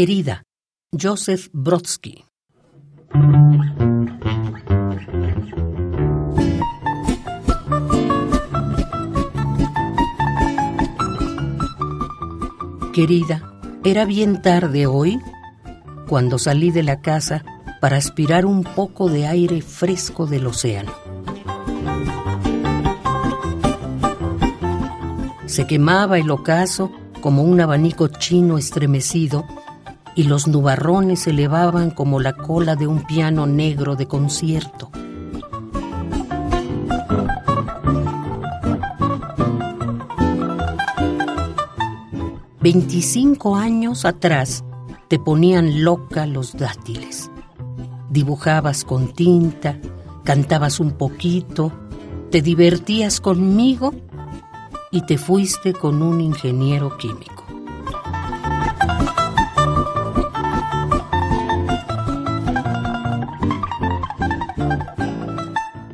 Querida, Joseph Brodsky. Querida, era bien tarde hoy cuando salí de la casa para aspirar un poco de aire fresco del océano. Se quemaba el ocaso como un abanico chino estremecido y los nubarrones se elevaban como la cola de un piano negro de concierto. Veinticinco años atrás te ponían loca los dátiles. Dibujabas con tinta, cantabas un poquito, te divertías conmigo y te fuiste con un ingeniero químico.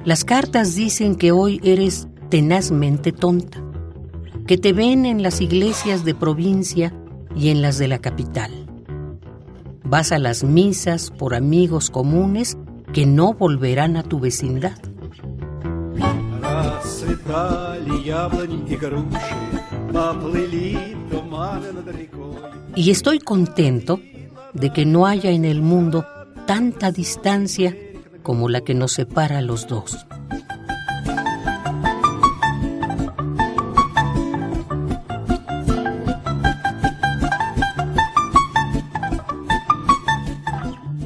Las cartas dicen que hoy eres tenazmente tonta que te ven en las iglesias de provincia y en las de la capital. Vas a las misas por amigos comunes que no volverán a tu vecindad. Y estoy contento de que no haya en el mundo tanta distancia como la que nos separa a los dos.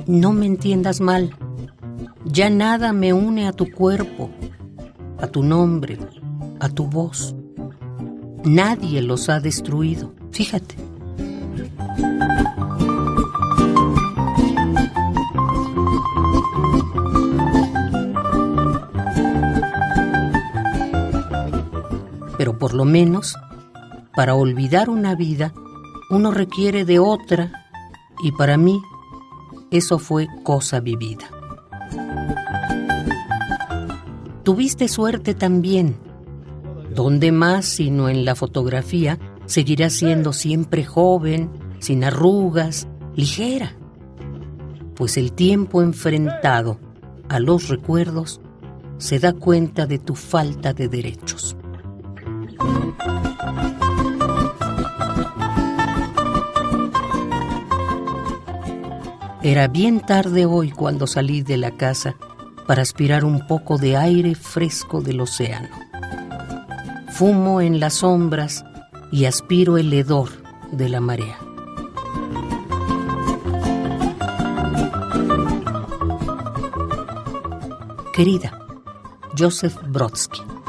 No me entiendas mal. Ya nada me une a tu cuerpo, a tu nombre, a tu voz. Nadie los ha destruido. Fíjate. Por lo menos, para olvidar una vida, uno requiere de otra y para mí eso fue cosa vivida. Tuviste suerte también. ¿Dónde más sino en la fotografía seguirás siendo siempre joven, sin arrugas, ligera? Pues el tiempo enfrentado a los recuerdos se da cuenta de tu falta de derechos. Era bien tarde hoy cuando salí de la casa para aspirar un poco de aire fresco del océano. Fumo en las sombras y aspiro el hedor de la marea. Querida, Joseph Brodsky.